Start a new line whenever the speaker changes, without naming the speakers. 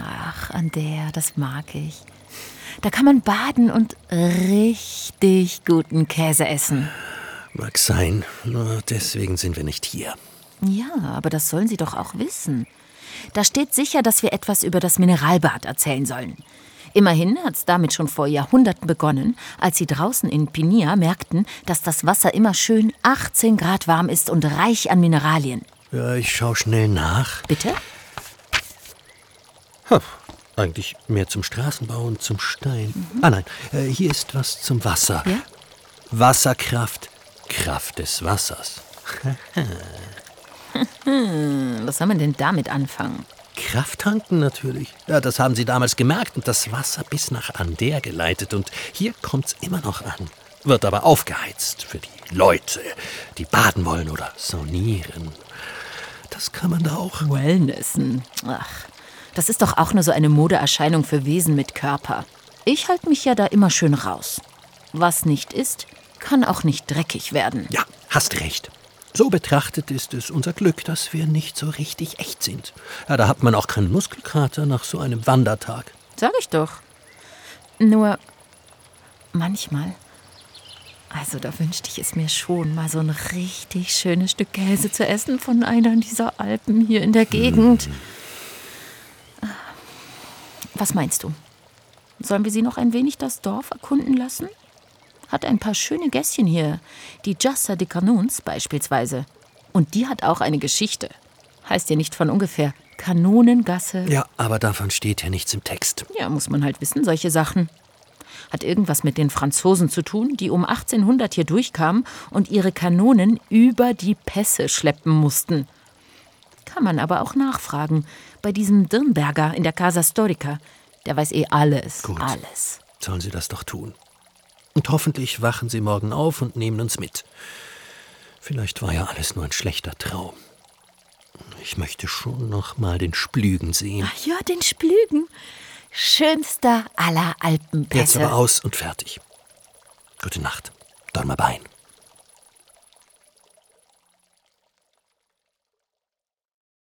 Ach, Ander, das mag ich. Da kann man baden und richtig guten Käse essen.
Mag sein, nur deswegen sind wir nicht hier.
Ja, aber das sollen Sie doch auch wissen. Da steht sicher, dass wir etwas über das Mineralbad erzählen sollen. Immerhin hat es damit schon vor Jahrhunderten begonnen, als sie draußen in Pinia merkten, dass das Wasser immer schön 18 Grad warm ist und reich an Mineralien.
Ja, ich schau schnell nach.
Bitte?
Eigentlich mehr zum Straßenbau und zum Stein. Ah nein, äh, hier ist was zum Wasser.
Ja?
Wasserkraft, Kraft des Wassers.
Hm, was soll man denn damit anfangen?
Kraft tanken natürlich. Ja, das haben sie damals gemerkt und das Wasser bis nach Ander geleitet. Und hier kommt's immer noch an. Wird aber aufgeheizt für die Leute, die baden wollen oder saunieren. Das kann man da auch.
Wellnessen. Ach, das ist doch auch nur so eine Modeerscheinung für Wesen mit Körper. Ich halte mich ja da immer schön raus. Was nicht ist, kann auch nicht dreckig werden.
Ja, hast recht. So betrachtet ist es unser Glück, dass wir nicht so richtig echt sind. Ja, da hat man auch keinen Muskelkater nach so einem Wandertag.
Sag ich doch. Nur manchmal. Also da wünschte ich es mir schon, mal so ein richtig schönes Stück Käse zu essen von einer dieser Alpen hier in der Gegend. Was meinst du? Sollen wir sie noch ein wenig das Dorf erkunden lassen? Hat ein paar schöne Gässchen hier. Die Jassa de Canons beispielsweise. Und die hat auch eine Geschichte. Heißt ja nicht von ungefähr Kanonengasse.
Ja, aber davon steht ja nichts im Text.
Ja, muss man halt wissen, solche Sachen. Hat irgendwas mit den Franzosen zu tun, die um 1800 hier durchkamen und ihre Kanonen über die Pässe schleppen mussten. Kann man aber auch nachfragen bei diesem Dirnberger in der Casa Storica. Der weiß eh alles.
Gut.
Alles.
Sollen Sie das doch tun. Und hoffentlich wachen Sie morgen auf und nehmen uns mit. Vielleicht war ja alles nur ein schlechter Traum. Ich möchte schon noch mal den Splügen sehen.
Ach ja, den Splügen. Schönster aller
Jetzt
Alpenpässe.
aber aus und fertig. Gute Nacht. Dorma Bein.